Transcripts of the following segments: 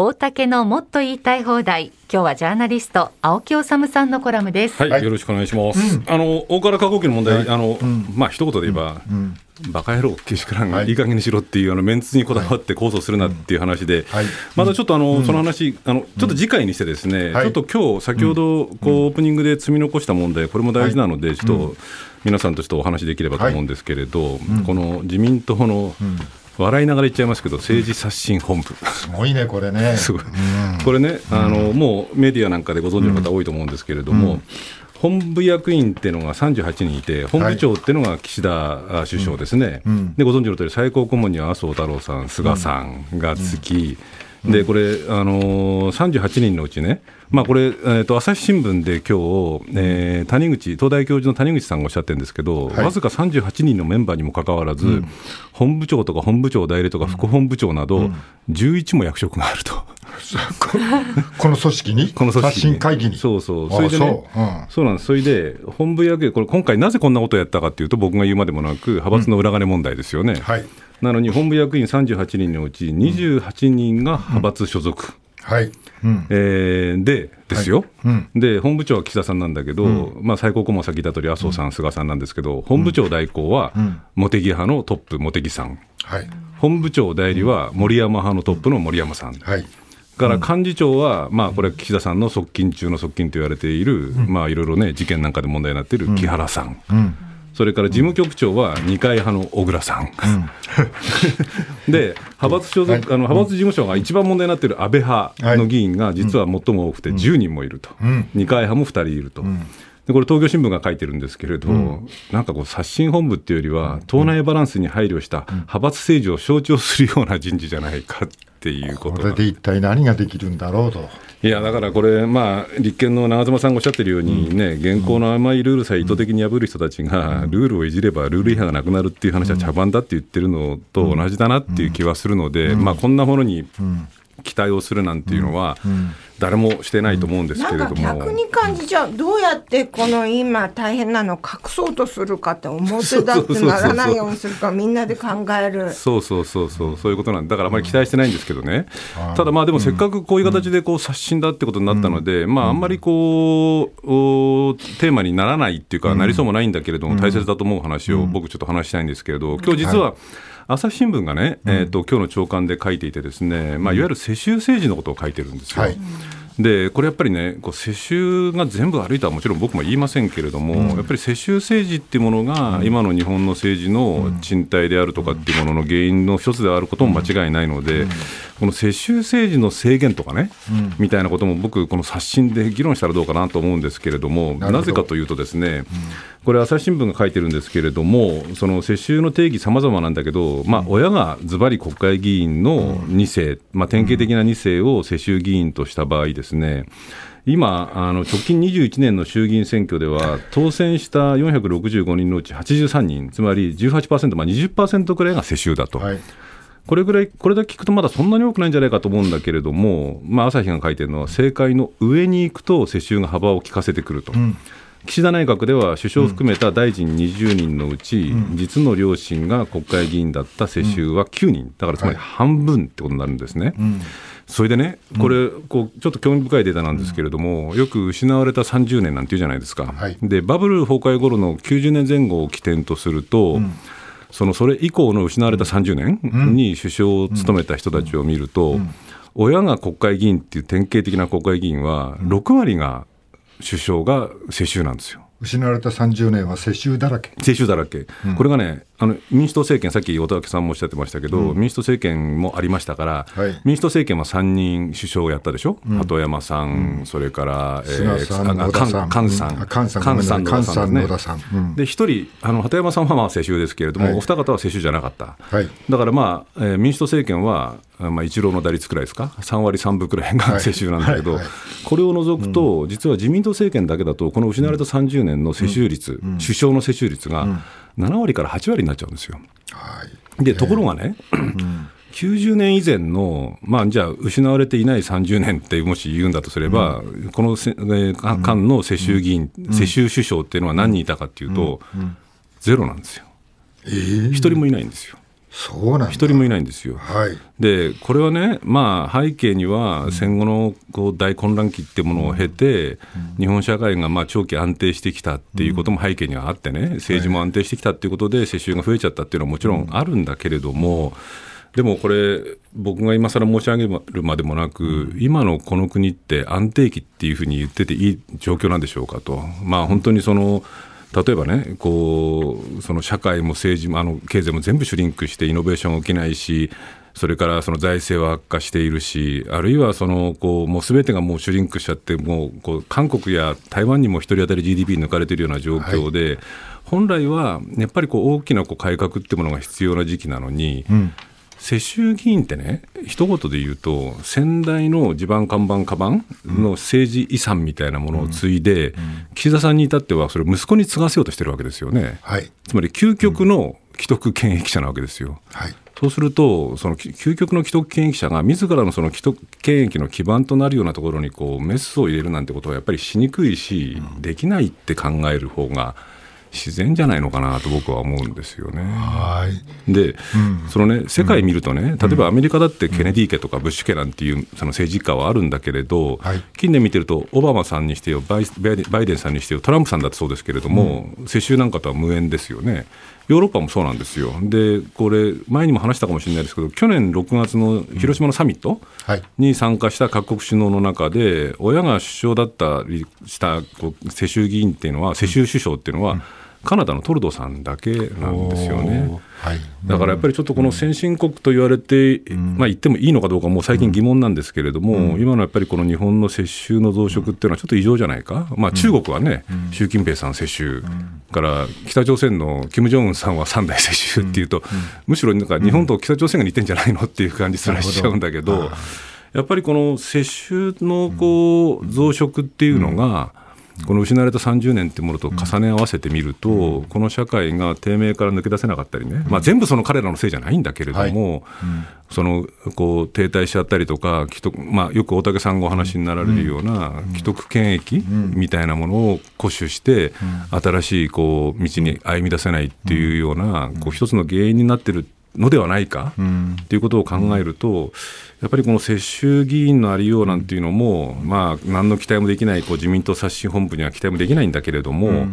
大竹のもっと言いたい放題。今日はジャーナリスト青木治さんのコラムです。はい、よろしくお願いします、あの大原化工機の問題、あの、まあ一言で言えば、バカ野郎けしからん、い、い加減にしろっていうあのメンツにこだわって控訴するなっていう話で、はい。またちょっとあの、その話あのちょっと次回にしてですね、はい。ちょっと今日先ほどこう、オープニングで積み残した問題これも大事なので、ちょっと皆さんとちょっとお話できればと思うんですけれど、この自民党の、笑いながら言っちゃいますけど政治刷新本部、すごいね、これね。すごい。これね、あのもうメディアなんかでご存知の方多いと思うんですけれども、本部役員っていうのが38人いて、本部長っていうのが岸田あ首相ですね、でご存知の通り、最高顧問には麻生太郎さん、菅さんがつき、でこれ、あのー、38人のうちね、まあ、これ、えー、と朝日新聞で今日、えー谷口東大教授の谷口さんがおっしゃってるんですけど、はい。わずか38人のメンバーにもかかわらず、本部長とか本部長代理とか副本部長など、11も役職があると。こ この組織に？この組織刷新会議に？そうそう、あそれでね、そう。うん。そうなんです、それで本部役員、これ、今回、なぜこんなことをやったかっていうと、僕が言うまでもなく、派閥の裏金問題ですよね。はい。なのに、本部役員38人のうち、28人が派閥所属。はい。うん。えーでですよ、うん。で本部長は岸田さんなんだけど、まあ、最高顧問は先言った通り、麻生さん、菅さんなんですけど、本部長代行は茂木派のトップ、茂木さん、はい。本部長代理は森山派のトップの森山さん、はい。から幹事長は、まあ、これ、岸田さんの側近中の側近と言われている、まあ、いろいろね、事件なんかで問題になっている木原さん、うん。それから事務局長は二階派の小倉さん、で派閥所属、あの派閥事務所が一番問題になっている安倍派の議員が、実は最も多くて10人もいると、二階派も2人いると。でこれ、東京新聞が書いてるんですけれど、なんかこう、刷新本部っていうよりは、党内バランスに配慮した派閥政治を象徴するような人事じゃないかっていうこことれがで。一体何ができるんだろうと。いやだからこれ、まあ、立憲の長妻さんがおっしゃってるようにね、現行の甘いルールさえ意図的に破る人たちが、ルールをいじればルール違反がなくなるっていう話は茶番だって言ってるのと同じだなっていう気はするので、まあ、こんなものに期待をするなんていうのは、誰もしてないと思うんですけれども。逆に感じちゃうどうやってこの今大変なのを隠そうとするかって表立ってならないようにするかみんなで考える。そうそうそうそう、そういうことなんだ。からあまり期待してないんですけどね、ただまあでもせっかくこういう形でこう刷新だってことになったので、まああんまりこう、おテーマにならないっていうか、なりそうもないんだけれども、大切だと思う話を僕ちょっと話したいんですけれど、今日実は、朝日新聞がね、えー、と今日の朝刊で書いていてですね、まあ、いわゆる世襲政治のことを書いてるんですよ。はい。でこれやっぱりね、こう世襲が全部悪いとはもちろん僕も言いませんけれども、やっぱり世襲政治っていうものが、今の日本の政治の賃貸であるとかっていうものの原因の一つであることも間違いないので、この世襲政治の制限とかね、みたいなことも僕、この刷新で議論したらどうかなと思うんですけれども、なぜかというとですね、これ、朝日新聞が書いてるんですけれども、その世襲の定義、さまざまなんだけど、まあ、親がズバリ国会議員の2世、まあ、典型的な2世を世襲議員とした場合ですね、今、あの直近21年の衆議院選挙では、当選した465人のうち83人、つまり18%、まあ、20%くらいが世襲だと。はい。これぐらい、これだけ聞くとまだそんなに多くないんじゃないかと思うんだけれども、まあ、朝日が書いてるのは、政界の上に行くと世襲が幅を利かせてくると。岸田内閣では首相を含めた大臣20人のうち、実の両親が国会議員だった世襲は9人、だからつまり半分ってことになるんですね。それでね、これ、こうちょっと興味深いデータなんですけれども、よく失われた30年なんていうじゃないですか、はい。でバブル崩壊頃の90年前後を起点とすると、そのそれ以降の失われた30年に首相を務めた人たちを見ると、親が国会議員っていう典型的な国会議員は、6割が首相が世襲なんですよ。失われた30年は世襲だらけ。世襲だらけ、これがね、あの民主党政権、さっき音明さんもおっしゃってましたけど、民主党政権もありましたから、はい。民主党政権は3人首相をやったでしょ、鳩山さん、それから、菅さんあ野田さん。菅さん、菅さん菅野田さんさんさん。うん。で一人、あの鳩山さんはまあ世襲ですけれども、はい。お二方は世襲じゃなかった。はい。だからまあ、えー民主党政権は、あまあ、一郎の打率くらいですか、3割3分くらいがはい。世襲なんだけど、これを除くと、実は自民党政権だけだと、この失われた30年の世襲率、首相の世襲率が7割から8割になっちゃうんですよ。はい。でところがね、90年以前の、まあ、じゃあ、失われていない30年ってもし言うんだとすれば、このせ、えーか間の世襲議員、世襲首相っていうのは何人いたかっていうと、ゼロなんですよ。えー。一人もいないんですよ。そうなん一人もいないんですよ。はい。でこれはね、まあ、背景には戦後のこう大混乱期っていうものを経て、日本社会がまあ長期安定してきたっていうことも背景にはあってね、政治も安定してきたっていうことで、世襲が増えちゃったっていうのはもちろんあるんだけれども、でもこれ、僕が今更申し上げるまでもなく、今のこの国って安定期っていうふうに言ってていい状況なんでしょうかと。まあ、本当にその例えばね、こうその社会も政治もあの経済も全部シュリンクしてイノベーション起きないし、それからその財政は悪化しているし、あるいはそのこうもうすべてがもうシュリンクしちゃって、もうこう韓国や台湾にも1人当たり GDP 抜かれているような状況で、本来はやっぱりこう大きなこう改革っていうものが必要な時期なのに、世襲議員ってね、一言で言うと、先代の地盤、看板、カバンの政治遺産みたいなものを継いで、岸田さんに至っては、それを息子に継がせようとしてるわけですよね。はい。つまり究極の既得権益者なわけですよ。はい。そうすると、そのき究極の既得権益者が、自らのその既得権益の基盤となるようなところにこうメスを入れるなんてことは、やっぱりしにくいし、できないって考える方が自然じゃないのかなと僕は思うんですよね。はい。で、そのね、世界見るとね、例えばアメリカだってケネディ家とかブッシュ家なんていうその政治家はあるんだけれど、はい近年見てると、オバマさんにしてよバイバイデン、さんにしてよ、トランプさんだってそうですけれども、世襲なんかとは無縁ですよね。ヨーロッパもそうなんですよ。で、これ、前にも話したかもしれないですけど、去年6月の広島のサミット、はい。に参加した各国首脳の中で、親が首相だったりした世襲議員っていうのは、世襲首相っていうのは、カナダのトルドーさんだけなんですよね。はい。だからやっぱりちょっとこの先進国と言われて、まあ言ってもいいのかどうか、もう最近疑問なんですけれども、今のやっぱりこの日本の世襲の増殖っていうのはちょっと異常じゃないか、まあ、中国はね、習近平さん世襲、から北朝鮮のキム・ジョンウンさんは3代世襲っていうと、むしろなんか日本と北朝鮮が似てんじゃないのっていう感じすらしちゃうんだけど、やっぱりこの世襲のこう増殖っていうのが、この失われた30年っていうものと重ね合わせてみると、この社会が低迷から抜け出せなかったりね、まあ、全部その彼らのせいじゃないんだけれども、そのこう停滞しちゃったりとか、既得まあ、よく大竹さんがお話になられるような既得権益みたいなものを固守して、新しいこう道に歩み出せないっていうような、こう一つの原因になってるのではないかっていうことを考えると、やっぱりこの世襲議員のありようなんていうのも、まあ、何の期待もできないこう自民党刷新本部には期待もできないんだけれども、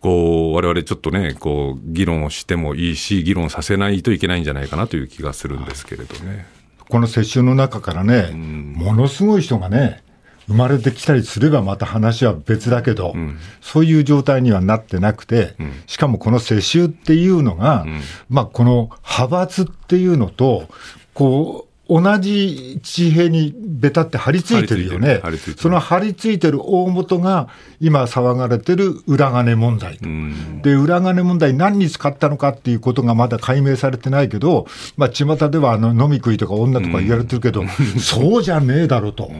こう我々ちょっとね、こう議論をしてもいいし、議論させないといけないんじゃないかなという気がするんですけれどね。この世襲の中からね、ものすごい人がね、生まれてきたりすればまた話は別だけど、そういう状態にはなってなくて、しかもこの世襲っていうのが、まあこの派閥っていうのと、こう、同じ地平にベタって張り付いてるよね。その張り付いてる大元が今騒がれてる裏金問題。うん。で、裏金問題何に使ったのかっていうことがまだ解明されてないけど、まあ、巷ではあの飲み食いとか女とか言われてるけど、そうじゃねえだろうと。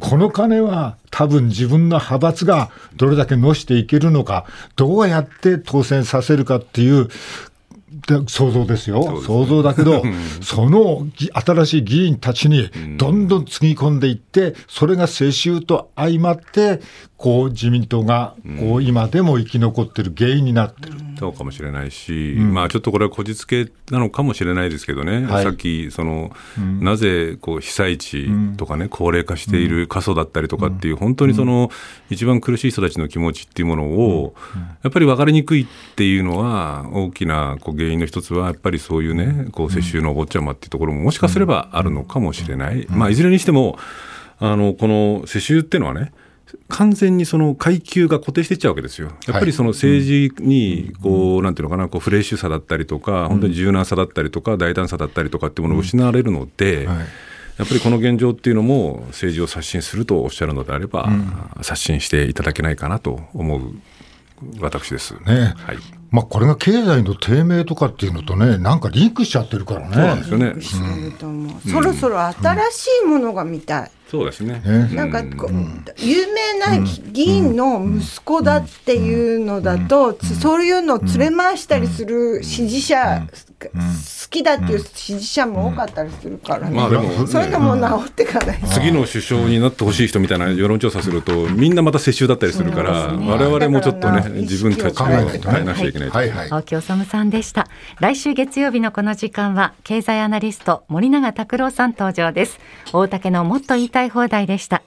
この金は多分自分の派閥がどれだけのしていけるのか、どうやって当選させるかっていう、で想像ですよ、すね。想像だけど、そのぎ新しい議員たちにどんどんつぎ込んでいって、それが世襲と相まって、こう自民党がこう今でも生き残ってる原因になってる。そうかもしれないし、まあちょっとこれはこじつけなのかもしれないですけどね、はい。さっきその、なぜこう被災地とかね、高齢化している過疎だったりとかっていう、本当にその、一番苦しい人たちの気持ちっていうものを、やっぱり分かりにくいっていうのは、大きなこう原因の一つは、やっぱりそういうね、こう世襲のお坊ちゃまっていうところも、もしかすればあるのかもしれない。まあいずれにしてもあのこの世襲っていうのはね、完全にその階級が固定していっちゃうわけですよ。やっぱりその政治にこう、なんていうのかな、こうフレッシュさだったりとか、本当に柔軟さだったりとか、大胆さだったりとかっていうものを失われるので、はい。やっぱりこの現状っていうのも政治を刷新するとおっしゃるのであれば、刷新していただけないかなと思う私です。ね。はい。まあ、これが経済の低迷とかっていうのとね、なんかリンクしちゃってるからね。そうなんですよね。してると思う、そろそろ新しいものが見たい、そうですね。ね。なんかこう、有名な議員の息子だっていうのだと、つそういうのを連れ回したりする支持者、好きだっていう支持者も多かったりするからね、まあでもそういうのも治っていかない。と。次の首相になってほしい人みたいな世論調査すると、みんなまた世襲だったりするから、そうですね。我々もちょっとね自分たちを考えないとね。変えなきゃいけない。願いいたします。はい。はい青木治さんでした。来週月曜日のこの時間は経済アナリスト森永卓郎さん登場です。大竹のもっと言いたい放題でした